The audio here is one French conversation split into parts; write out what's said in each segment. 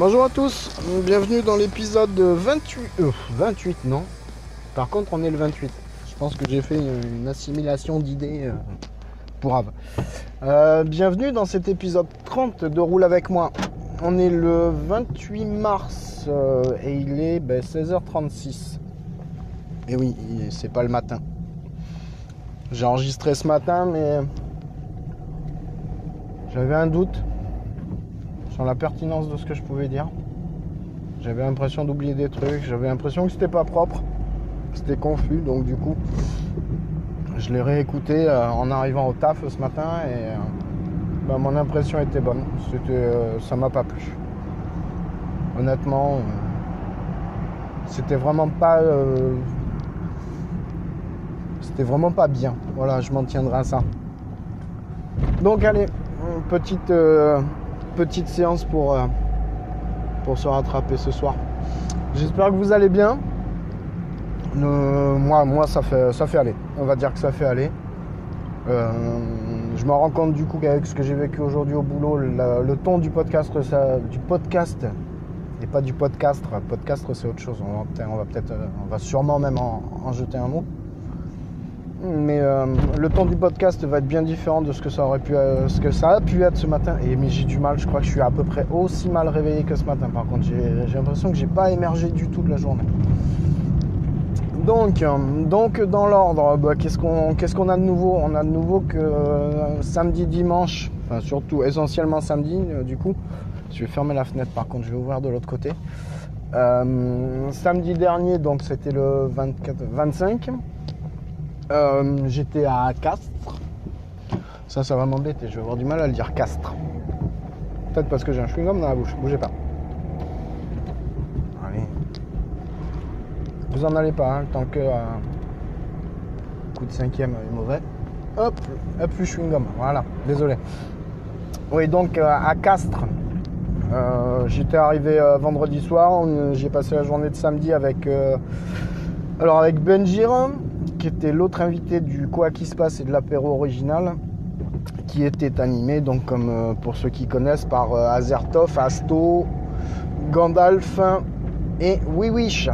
Bonjour à tous, bienvenue dans l'épisode 28. euh, 28 non. Par contre on est le 28. Je pense que j'ai fait une, assimilation d'idées euh, pour Ave. Euh, bienvenue dans cet épisode 30 de Roule avec moi. On est le 28 mars euh, et il est ben, 16h36. Et oui, il- c'est pas le matin. J'ai enregistré ce matin mais j'avais un doute la pertinence de ce que je pouvais dire. J'avais l'impression d'oublier des trucs, j'avais l'impression que c'était pas propre, c'était confus, donc du coup, je l'ai réécouté euh, en arrivant au taf ce matin et euh, bah, mon impression était bonne. C'était, euh, ça m'a pas plu. Honnêtement, c'était vraiment pas, c'était vraiment pas bien. Voilà, je m'en tiendrai à ça. Donc allez, petite petite séance pour, euh, pour se rattraper ce soir. J'espère que vous allez bien. Moi, moi ça, fait, ça fait aller. On va dire que ça fait aller. Euh, je me rends compte du coup qu'avec ce que j'ai vécu aujourd'hui au boulot, le ton du podcast, du podcast et pas du podcast. Podcast c'est autre chose. On va peut-être, on va, euh, sûrement même en jeter un mot. Mais euh, le ton du podcast va être bien différent de ce que ça aurait pu, euh, ce que ça a pu être ce matin. Et mais j'ai du mal, je crois que je suis à peu près aussi mal réveillé que ce matin. Par contre, j'ai l'impression que j'ai pas émergé du tout de la journée. Donc, euh, donc dans l'ordre, bah, qu'est-ce qu'on qu'est-ce qu'on a de nouveau? On a de nouveau que samedi, dimanche, enfin surtout essentiellement samedi, du coup. Je vais fermer la fenêtre par contre, je vais ouvrir de l'autre côté. Samedi dernier, donc c'était le 24, 25. Euh, J'étais à Castres. Ça, ça va m'embêter. Je vais avoir du mal à le dire Castres. Peut-être parce que j'ai un chewing-gum dans la bouche. Bougez pas. Allez. Vous en allez pas, hein, tant que euh, coup de cinquième est mauvais. Hop, hop, le chewing-gum. Voilà, désolé. Oui, donc euh, à Castres. euh, J'étais arrivé euh, vendredi soir. J'ai passé la journée de samedi avec. euh, alors avec Benjir, qui était l'autre invité du Quoi qui se passe et de l'apéro original, qui était animé, donc comme euh, pour ceux qui connaissent, par euh, Azertov, Asto, Gandalf et Wiwish.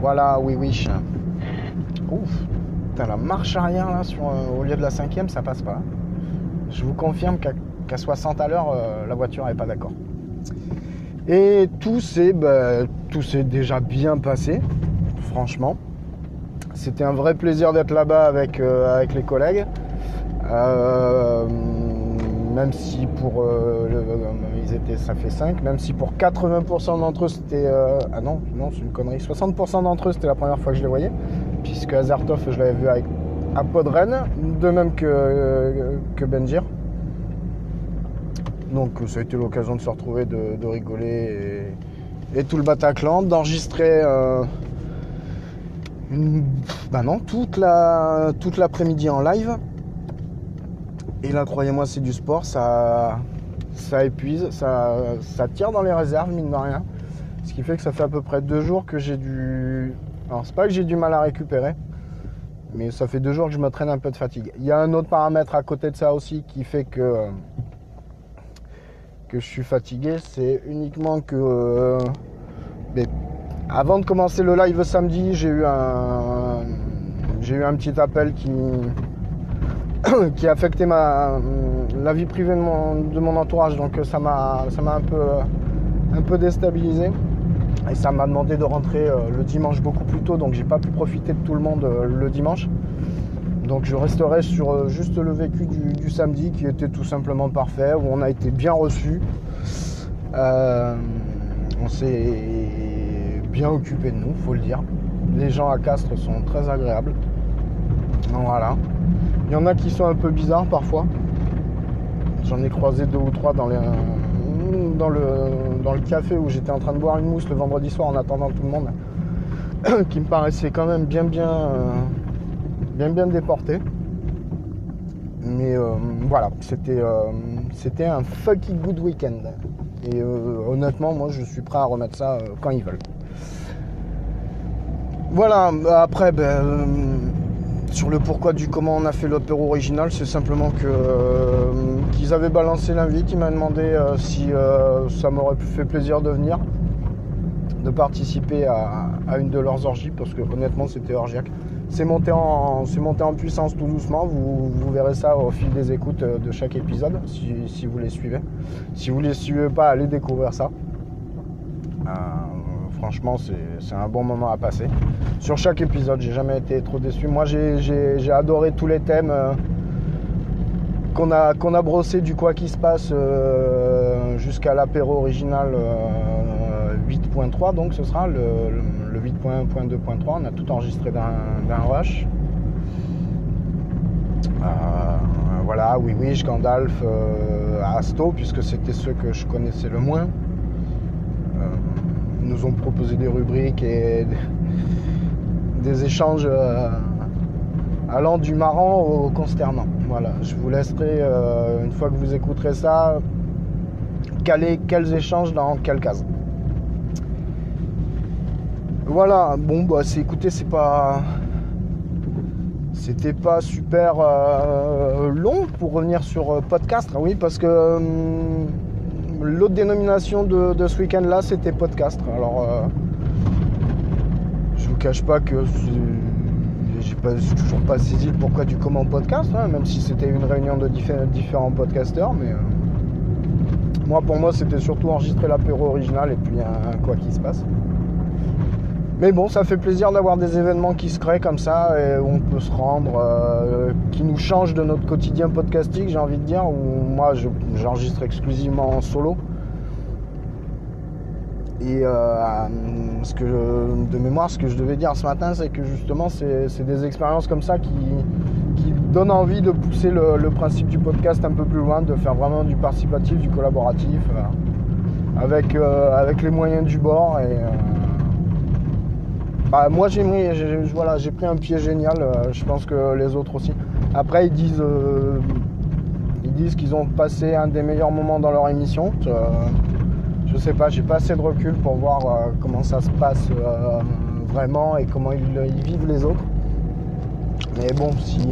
Voilà, Wiwish. Ouf, putain, la marche arrière là, sur, euh, au lieu de la cinquième, ça passe pas. Je vous confirme qu'à qu'à 60 à l'heure, la voiture n'est pas d'accord. Et bah, tout s'est déjà bien passé, franchement. C'était un vrai plaisir d'être là-bas avec, euh, avec les collègues. Euh, même si pour euh, ils étaient ça fait 5, même si pour 80% d'entre eux c'était ah non non c'est une connerie. 60% d'entre eux c'était la première fois que je les voyais puisque Azartov je l'avais vu avec à Podren de même que, que Benjir. Donc ça a été l'occasion de se retrouver de, rigoler et, tout le Bataclan d'enregistrer une- bah non toute la toute l'après-midi en live Et là, croyez-moi, c'est du sport, ça, ça épuise, ça, ça tire dans les réserves, mine de rien. Ce qui fait que ça fait à peu près deux jours que j'ai du. Alors, c'est pas que j'ai du mal à récupérer, mais ça fait deux jours que je me traîne un peu de fatigue. Il y a un autre paramètre à côté de ça aussi qui fait que, que je suis fatigué, c'est uniquement que. euh, avant de commencer le live samedi, j'ai eu un. J'ai eu un petit appel qui, qui a affecté ma, la vie privée de mon, de mon entourage. Donc ça m'a ça m'a un peu, un peu déstabilisé. Et ça m'a demandé de rentrer euh, le dimanche beaucoup plus tôt. Donc j'ai pas pu profiter de tout le monde euh, le dimanche. Donc je resterai sur euh, juste le vécu du, samedi qui était tout simplement parfait, où on a été bien reçus. On s'est bien occupé de nous, faut le dire. Les gens à Castres sont très agréables. Voilà. Il y en a qui sont un peu bizarres parfois. J'en ai croisé deux ou trois dans, le, café où j'étais en train de boire une mousse le vendredi soir en attendant tout le monde, qui me paraissait quand même bien bien euh, bien bien déporté. Mais euh, voilà, c'était euh, c'était un fucking good week-end. Et honnêtement, moi je suis prêt à remettre ça quand ils veulent. Voilà, après, ben, euh, sur le pourquoi du comment on a fait l'opéra original, c'est simplement que euh, qu'ils avaient balancé l'invite, ils m'ont demandé euh, si ça m'aurait fait plaisir de venir, de participer à, une de leurs orgies, parce que honnêtement c'était orgiaque. C'est monté, en, puissance tout doucement, vous, verrez ça au fil des écoutes de chaque épisode, si, si vous les suivez. Si vous les suivez pas, allez découvrir ça. Euh, franchement, c'est un bon moment à passer. Sur chaque épisode, j'ai jamais été trop déçu. Moi, j'ai- adoré tous les thèmes euh, qu'on a, qu'on a brossé du quoi qui se passe euh, jusqu'à l'apéro original euh, 8.3. Donc, ce sera le, le 8.1.2.3. On a tout enregistré d'un rush. Euh, voilà, oui, oui, Gandalf, euh, Asto, puisque c'était ceux que je connaissais le moins. Euh, nous ont proposé des rubriques et des échanges euh, allant du marrant au consternant. Voilà, je vous laisserai, euh, une fois que vous écouterez ça, caler quels échanges dans quelle case. Voilà, bon, bah, c'est, écoutez, c'est pas. C'était pas super euh, long pour revenir sur podcast, oui, parce que hum, l'autre dénomination de, ce week-end-là, c'était podcast. Alors, euh, je vous cache pas que j'ai pas, toujours pas saisi le pourquoi du comment podcast, hein, même si c'était une réunion de diffé- différents podcasteurs, mais euh, moi, pour moi, c'était surtout enregistrer l'apéro original et puis un, un quoi qui se passe. Mais bon, ça fait plaisir d'avoir des événements qui se créent comme ça et où on peut se rendre, euh, qui nous changent de notre quotidien podcastique, j'ai envie de dire, où moi je- j'enregistre exclusivement en solo. Et euh, ce que de mémoire, ce que je devais dire ce matin, c'est que justement, c'est des expériences comme ça qui, donnent envie de pousser le, principe du podcast un peu plus loin, de faire vraiment du participatif, du collaboratif, euh, avec, euh, avec les moyens du bord. Euh, bah, moi, j'ai pris un pied génial. euh, je pense que les autres aussi. Après, ils disent, euh, ils disent qu'ils ont passé un des meilleurs moments dans leur émission. Euh, je sais pas, j'ai pas assez de recul pour voir comment ça se passe vraiment et comment ils, vivent les autres. Mais bon, si,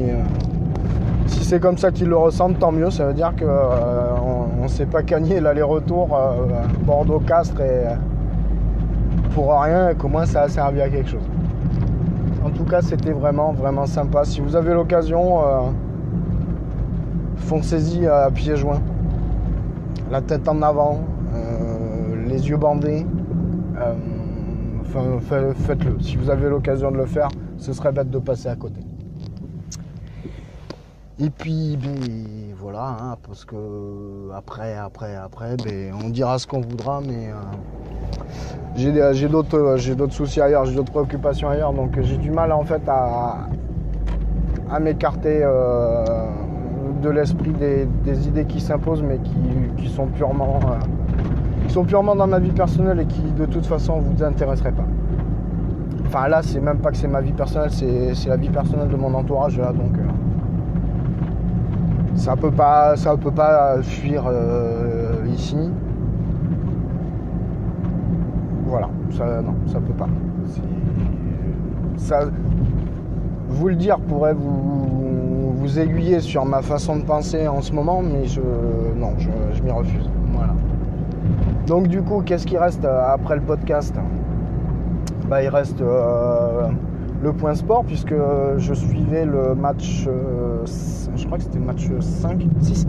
si c'est comme ça qu'ils le ressentent, tant mieux. Ça veut dire qu'on ne s'est pas gagné l'aller-retour Bordeaux-Castres et pour rien et qu'au moins ça a servi à quelque chose. En tout cas, c'était vraiment, vraiment sympa. Si vous avez l'occasion, euh, foncez-y à pieds joints. La tête en avant, euh, les yeux bandés. Euh, enfin, fa- faites-le. Si vous avez l'occasion de le faire, ce serait bête de passer à côté. Et puis, ben, voilà, hein, parce que après, après, après, ben, on dira ce qu'on voudra, mais euh, j'ai d'autres euh, j'ai soucis ailleurs, j'ai d'autres préoccupations ailleurs, donc j'ai du mal en fait à, m'écarter euh, de l'esprit des, idées qui s'imposent, mais qui, sont purement qui sont purement dans ma vie personnelle et qui de toute façon vous intéresseraient pas. Enfin là, c'est même pas que c'est ma vie personnelle, c'est c'est la vie personnelle de mon entourage là, donc. Euh, ça peut pas, ça peut pas fuir ici. Voilà, ça, non, ça peut pas. Ça, vous le dire pourrait vous, vous aiguiller sur ma façon de penser en ce moment, mais je, non, je, m'y refuse. Voilà. Donc du coup, qu'est-ce qui reste euh, après le podcast? Bah, Il reste euh, le point sport, puisque je suivais le match, euh, je crois que c'était le match 5, 6.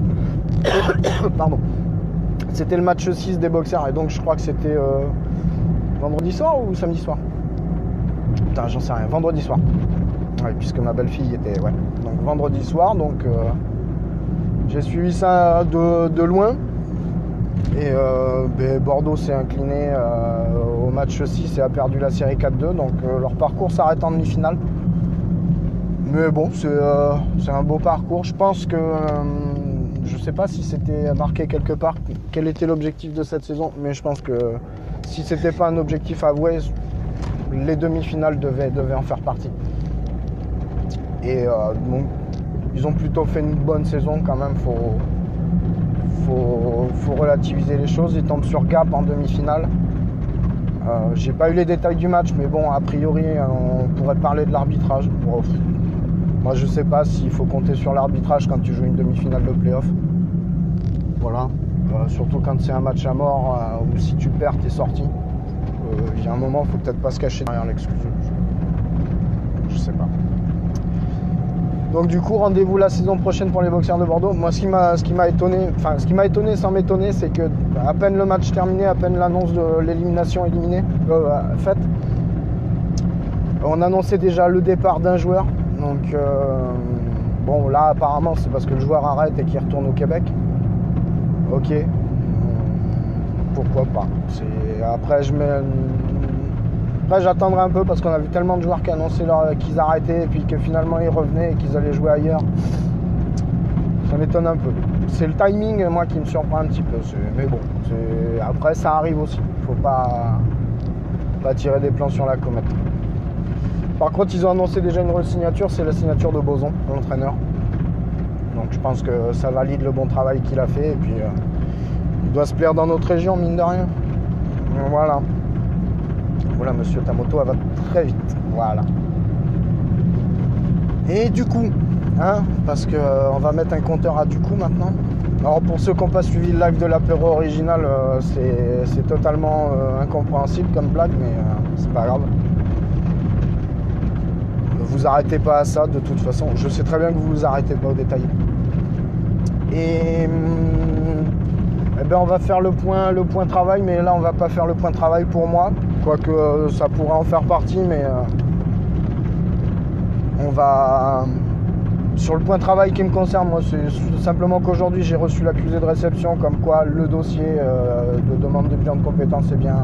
Pardon. C'était le match 6 des boxers, et donc je crois que c'était vendredi soir ou samedi soir? Putain, j'en sais rien. Vendredi soir. Ouais, puisque ma belle-fille était. Ouais. Donc vendredi soir, donc euh, j'ai suivi ça de, loin. Et euh, ben, Bordeaux s'est incliné euh, au match 6 et a perdu la série 4-2. Donc leur parcours s'arrête en demi-finale. Mais bon, c'est un beau parcours. Je pense que je ne sais pas si c'était marqué quelque part quel était l'objectif de cette saison, mais je pense que si c'était pas un objectif avoué, les demi-finales devaient, devaient en faire partie. Et euh, ils ont plutôt fait une bonne saison quand même. Faut, relativiser les choses. Ils tombent sur Gap en demi-finale. Euh, j'ai pas eu les détails du match, mais bon, a priori, on pourrait parler de l'arbitrage. moi, je sais pas s'il faut compter sur l'arbitrage quand tu joues une demi-finale de playoff. Voilà. Euh, surtout quand c'est un match à mort ou si tu perds, t'es sorti. Il y a un moment, il faut peut-être pas se cacher derrière l'excuse. je sais pas. Donc du coup, rendez-vous la saison prochaine pour les boxeurs de Bordeaux. Moi, ce qui m'a, ce qui m'a étonné, enfin, ce qui m'a étonné sans m'étonner, c'est que à peine le match terminé, à peine l'annonce de l'élimination éliminée euh, faite, on annonçait déjà le départ d'un joueur. Donc euh, bon, là, apparemment, c'est parce que le joueur arrête et qu'il retourne au Québec. Ok. Pourquoi pas. Après, je mets après, j'attendrai un peu parce qu'on a vu tellement de joueurs qui annonçaient qu'ils arrêtaient et puis que finalement ils revenaient et qu'ils allaient jouer ailleurs. Ça m'étonne un peu. C'est le timing, moi, qui me surprend un petit peu. Mais bon, après, ça arrive aussi. Il faut pas... pas tirer des plans sur la comète. Par contre, ils ont annoncé déjà une signature, c'est la signature de Boson, l'entraîneur. Donc je pense que ça valide le bon travail qu'il a fait et puis euh, il doit se plaire dans notre région, mine de rien. Voilà. Voilà, monsieur, ta moto, elle va très vite. Voilà. Et du coup, hein, parce qu'on euh, va mettre un compteur à du coup maintenant. Alors pour ceux qui n'ont pas suivi le live de l'apéro original, euh, c'est totalement euh, incompréhensible comme blague, mais c'est pas grave. Vous arrêtez pas à ça de toute façon. Je sais très bien que vous vous arrêtez pas au détail. Et hum, eh ben on va faire le point, le point travail, mais là on va pas faire le point travail pour moi. Quoique euh, ça pourrait en faire partie, mais euh, on va. Sur le point de travail qui me concerne, moi, c'est simplement qu'aujourd'hui j'ai reçu l'accusé de réception comme quoi le dossier euh, de demande de bilan de compétences est bien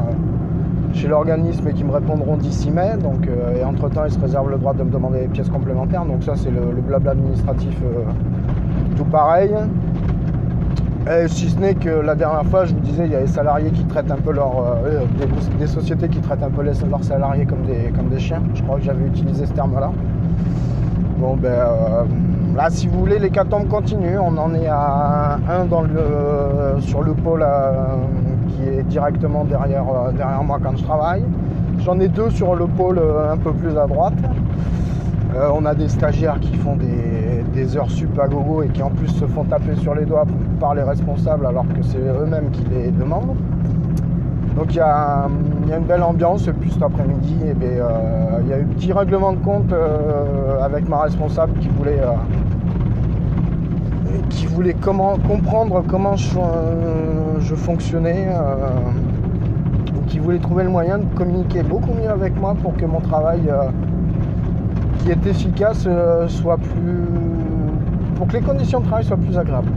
chez l'organisme et qui me répondront d'ici mai. Donc, et entre-temps, ils se réservent le droit de me demander des pièces complémentaires. Donc ça, c'est le, blabla administratif tout pareil. Et si ce n'est que la dernière fois, je vous disais, il y a des salariés qui traitent un peu leur, euh, des, sociétés qui traitent un peu leurs salariés comme des, comme des chiens. Je crois que j'avais utilisé ce terme-là. Bon, ben euh, là, si vous voulez, l'hécatombe continue. On en est à un sur le pôle euh, qui est directement derrière, derrière moi quand je travaille. J'en ai deux sur le pôle un peu plus à droite. On a des stagiaires qui font des, heures sup à gogo et qui en plus se font taper sur les doigts par les responsables alors que c'est eux-mêmes qui les demandent. Donc il y, a une belle ambiance. Et puis cet après-midi, eh ben, euh, il y a eu un petit règlement de compte euh, avec ma responsable qui voulait, euh, qui voulait comprendre comment je, fonctionnais, qui voulait trouver le moyen de communiquer beaucoup mieux avec moi pour que mon travail est efficace soit plus pour que les conditions de travail soient plus agréables.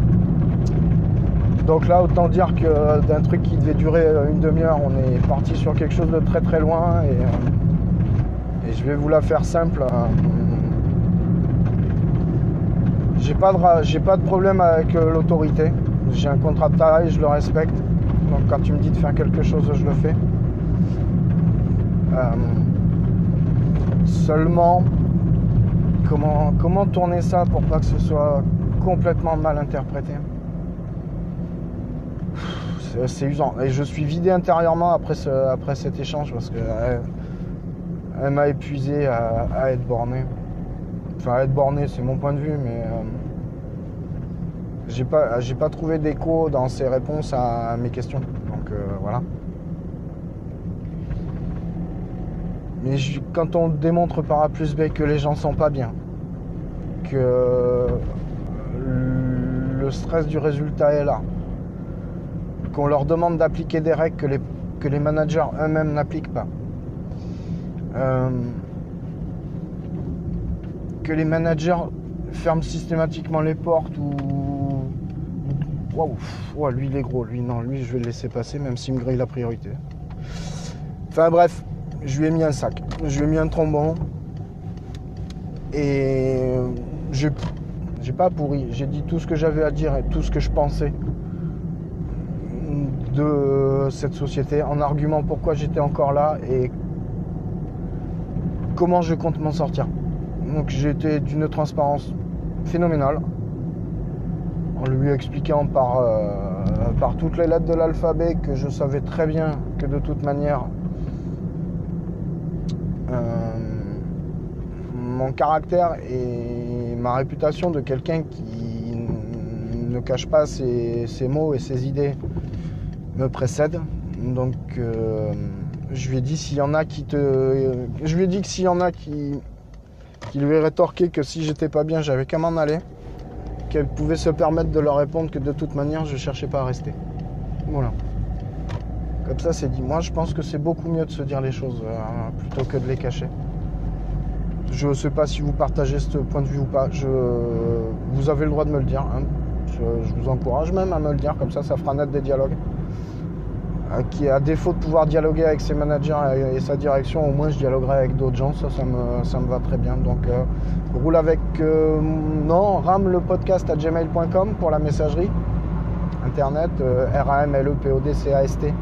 Donc là, autant dire que d'un truc qui devait durer une demi-heure, on est parti sur quelque chose de très très loin. Et, euh, je vais vous la faire simple. Hein. J'ai pas, de, pas de problème avec euh, l'autorité. J'ai un contrat de travail, je le respecte. Donc quand tu me dis de faire quelque chose, je le fais. Euh, seulement, comment, tourner ça pour pas que ce soit complètement mal interprété? C'est- usant. Et je suis vidé intérieurement après, ce- après cet échange parce que elle, elle m'a épuisé à, être borné. Enfin, à être borné, c'est mon point de vue, mais euh, j'ai pas, j'ai pas trouvé d'écho dans ses réponses à mes questions. Donc euh, voilà. Mais quand on démontre par A plus B que les gens sont pas bien, que le stress du résultat est là, qu'on leur demande d'appliquer des règles que les, que les managers eux-mêmes n'appliquent pas, euh, que les managers ferment systématiquement les portes ou. Waouh, ouais, lui il est gros, lui non, lui je vais le laisser passer même s'il me grille la priorité. Enfin bref, je lui ai mis un sac, je lui ai mis un trombon et j'ai pas pourri, j'ai dit tout ce que j'avais à dire et tout ce que je pensais de cette société en argument pourquoi j'étais encore là et comment je compte m'en sortir. Donc j'ai été d'une transparence phénoménale en lui expliquant par, euh, par toutes les lettres de l'alphabet que je savais très bien que de toute manière mon caractère et ma réputation de quelqu'un qui ne cache pas ses, mots et ses idées me précèdent. Donc euh, je lui ai dit s'il y en a qui te. Je lui ai dit que s'il y en a qui, qui lui rétorquaient que si j'étais pas bien, j'avais qu'à m'en aller, qu'elle pouvait se permettre de leur répondre que de toute manière je cherchais pas à rester. Voilà. Comme ça c'est dit. Moi je pense que c'est beaucoup mieux de se dire les choses euh, plutôt que de les cacher. Je ne sais pas si vous partagez ce point de vue ou pas. Vous avez le droit de me le dire. hein. Je, vous encourage même à me le dire, comme ça ça fera naître des dialogues. Euh, Qui, à défaut de pouvoir dialoguer avec ses managers et, sa direction, au moins je dialoguerai avec d'autres gens. Ça, ça me, va très bien. Donc, euh, roule avec. euh, non, rame le podcast à gmail.com pour la messagerie internet. R-A-M-L-E-P-O-D-C-A-S-T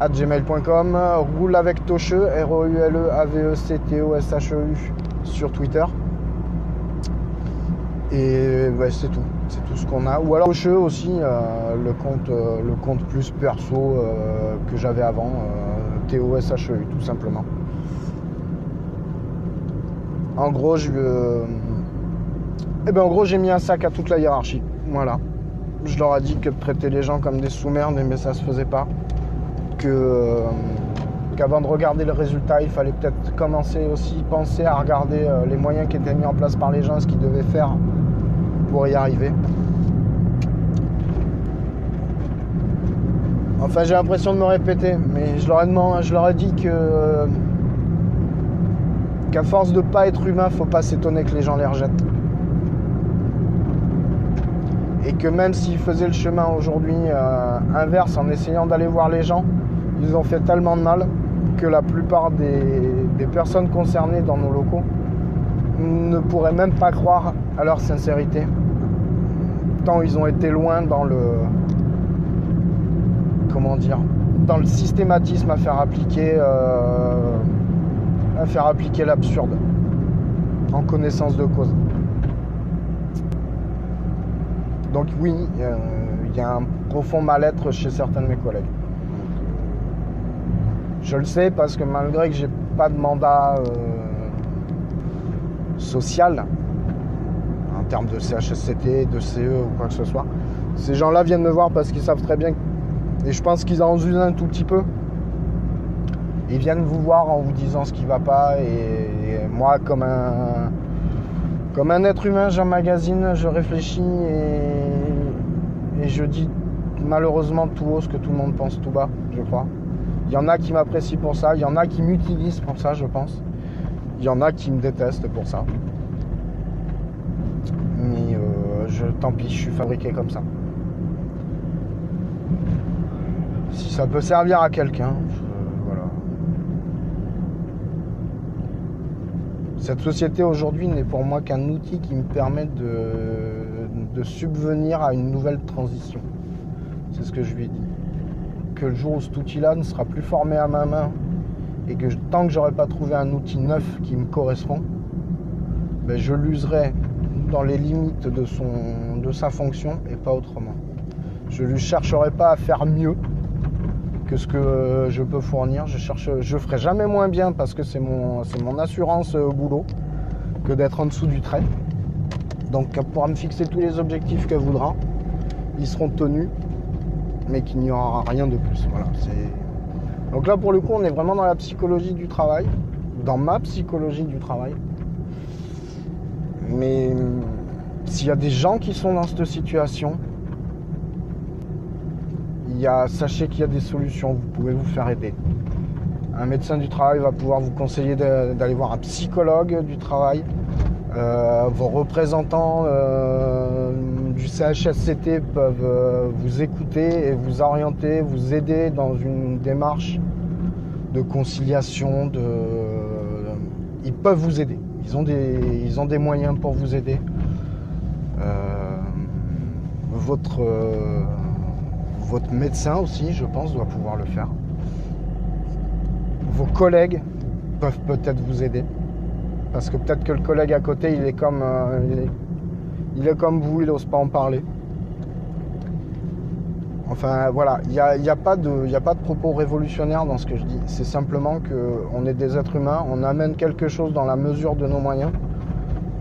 à gmail.com. Roule avec Tocheux, E R-O-U-L-E-A-V-E-C-T-O-S-H-E-U sur Twitter. Et ouais, c'est tout. C'est tout ce qu'on a. Ou alors Tocheux aussi, euh, le, compte, euh, le compte plus perso euh, que j'avais avant, T-O-S-H-E-U, tout simplement. En gros, je. eh ben, en gros, j'ai mis un sac à toute la hiérarchie. Voilà. Je leur ai dit que traiter les gens comme des sous-merdes, mais ça se faisait pas euh, qu'avant de regarder le résultat, il fallait peut-être commencer aussi penser à regarder euh, les moyens qui étaient mis en place par les gens, ce qu'ils devaient faire pour y arriver. Enfin, j'ai l'impression de me répéter, mais je leur ai, demandé, je leur ai dit que qu'à force de pas être humain, faut pas s'étonner que les gens les rejettent. Et que même s'ils faisaient le chemin aujourd'hui euh, inverse en essayant d'aller voir les gens, ils ont fait tellement de mal que la plupart des, personnes concernées dans nos locaux ne pourraient même pas croire à leur sincérité. Tant ils ont été loin dans le. Comment dire Dans le systématisme à faire appliquer. euh, à faire appliquer l'absurde. En connaissance de cause. Donc oui, euh, il y a un profond mal-être chez certains de mes collègues. Je le sais parce que malgré que j'ai pas de mandat euh, social en termes de CHSCT, de CE ou quoi que ce soit, ces gens-là viennent me voir parce qu'ils savent très bien et je pense qu'ils en usent un tout petit peu. Ils viennent vous voir en vous disant ce qui va pas et, moi comme un comme un être humain, j'emmagasine, je réfléchis et je dis malheureusement tout haut ce que tout le monde pense tout bas, je crois. Il y en a qui m'apprécient pour ça, il y en a qui m'utilisent pour ça, je pense. Il y en a qui me détestent pour ça. Mais euh, je, tant pis, je suis fabriqué comme ça. Si ça peut servir à quelqu'un, voilà. Cette société aujourd'hui n'est pour moi qu'un outil qui me permet de subvenir à une nouvelle transition. C'est ce que je lui ai dit. Que le jour où cet outil-là ne sera plus formé à ma main et que tant que j'aurai pas trouvé un outil neuf qui me correspond, ben, je l'userai dans les limites de sa fonction et pas autrement. Je ne chercherai pas à faire mieux que ce que je peux fournir. Je cherche, je ferai jamais moins bien parce que c'est mon, mon assurance au boulot que d'être en dessous du trait. Donc elle pourra me fixer tous les objectifs qu'elle voudra. Ils seront tenus, mais qu'il n'y aura rien de plus. Voilà. Donc là pour le coup on est vraiment dans la psychologie du travail, dans ma psychologie du travail. Mais s'il y a des gens qui sont dans cette situation, il y a, sachez qu'il y a des solutions, vous pouvez vous faire aider. Un médecin du travail va pouvoir vous conseiller d'aller voir un psychologue du travail. Euh, vos représentants euh, du CHSCT peuvent euh, vous écouter et vous orienter, vous aider dans une démarche de conciliation. De... Ils peuvent vous aider. Ils ont des, moyens pour vous aider. votre votre médecin aussi, je pense, doit pouvoir le faire. Vos collègues peuvent peut-être vous aider. Parce que peut-être que le collègue à côté, il est comme, euh, comme vous, il n'ose pas en parler. Enfin voilà, il n'y a, de, a pas de propos révolutionnaires dans ce que je dis. C'est simplement qu'on est des êtres humains, on amène quelque chose dans la mesure de nos moyens,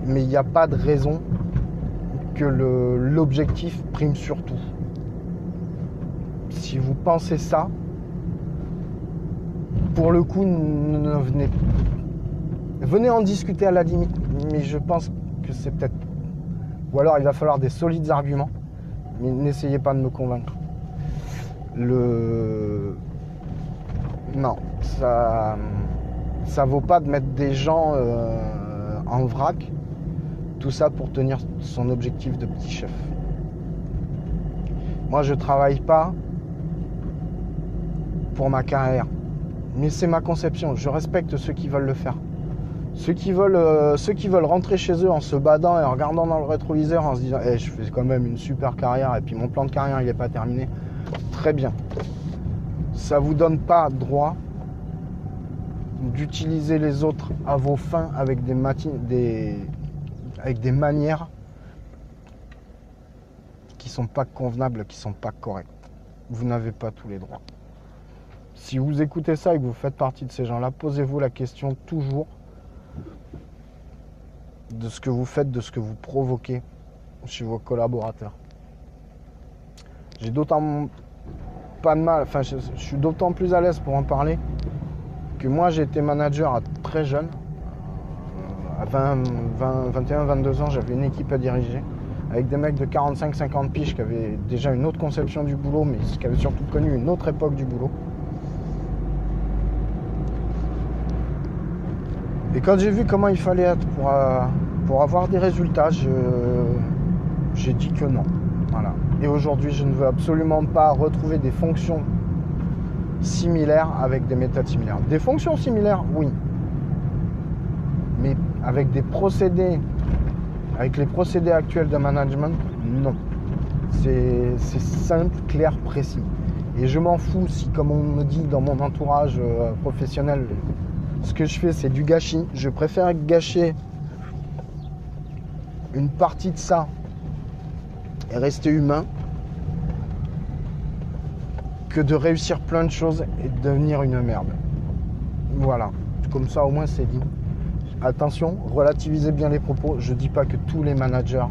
mais il n'y a pas de raison que l'objectif prime sur tout si vous pensez ça, pour le coup, ne venez Venez en discuter à la limite, mais je pense que c'est peut-être. Ou alors il va falloir des solides arguments, mais n'essayez pas de me convaincre. Le. Non, ça. Ça vaut pas de mettre des gens euh, en vrac, tout ça pour tenir son objectif de petit chef. Moi je travaille pas pour ma carrière. Mais c'est ma conception. Je respecte ceux qui veulent le faire. Ceux qui veulent, euh, ceux qui veulent rentrer chez eux en se badant et en regardant dans le rétroviseur en se disant eh, je fais quand même une super carrière et puis mon plan de carrière il n'est pas terminé. Très bien. Ça vous donne pas droit d'utiliser les autres à vos fins avec des, des, avec des manières qui sont pas convenables, qui sont pas correctes. Vous n'avez pas tous les droits. Si vous écoutez ça et que vous faites partie de ces gens-là, posez-vous la question toujours de ce que vous faites, de ce que vous provoquez chez vos collaborateurs. J'ai d'autant pas de mal, enfin je, suis d'autant plus à l'aise pour en parler que moi j'ai été manager à très jeune. À 20, 21, 22 ans, j'avais une équipe à diriger avec des mecs de 45-50 piges qui avaient déjà une autre conception du boulot, mais qui avaient surtout connu une autre époque du boulot. Et quand j'ai vu comment il fallait être pour, euh, pour avoir des résultats, j'ai dit que non. Voilà. Et aujourd'hui, je ne veux absolument pas retrouver des fonctions similaires avec des méthodes similaires. Des fonctions similaires, oui. Mais avec des procédés, avec les procédés actuels de management, non. C'est simple, clair, précis. Et je m'en fous si, comme on me dit dans mon entourage euh, professionnel, ce que je fais, c'est du gâchis. Je préfère gâcher une partie de ça et rester humain que de réussir plein de choses et de devenir une merde. Voilà. Comme ça, au moins, c'est dit. Attention, relativisez bien les propos. Je ne dis pas que tous les managers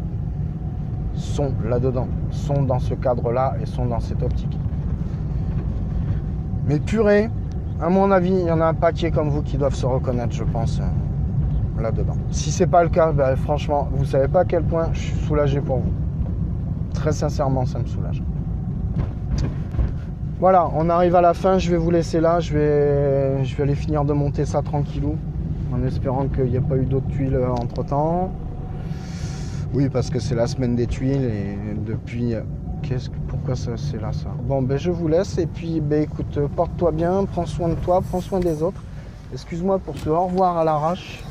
sont là-dedans, sont dans ce cadre-là et sont dans cette optique. Mais purée, à mon avis, il y en a un paquet comme vous qui doivent se reconnaître, je pense, euh, là-dedans. Si c'est pas le cas, ben, franchement, vous savez pas à quel point je suis soulagé pour vous. Très sincèrement, ça me soulage. Voilà, on arrive à la fin. Je vais vous laisser là. Je vais, je vais aller finir de monter ça tranquillou, en espérant qu'il n'y ait pas eu d'autres tuiles euh, entre temps. Oui, parce que c'est la semaine des tuiles et depuis Qu'est-ce que, c'est là ça Bon, ben je vous laisse et puis, ben écoute, porte-toi bien, prends soin de toi, prends soin des autres. Excuse-moi pour ce au revoir à l'arrache,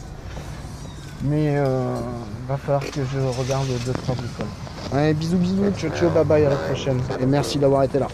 mais euh, va falloir que je regarde deux trois bricoles. Allez, bisous bisous, ciao ciao, bye bye, à la prochaine et merci d'avoir été là.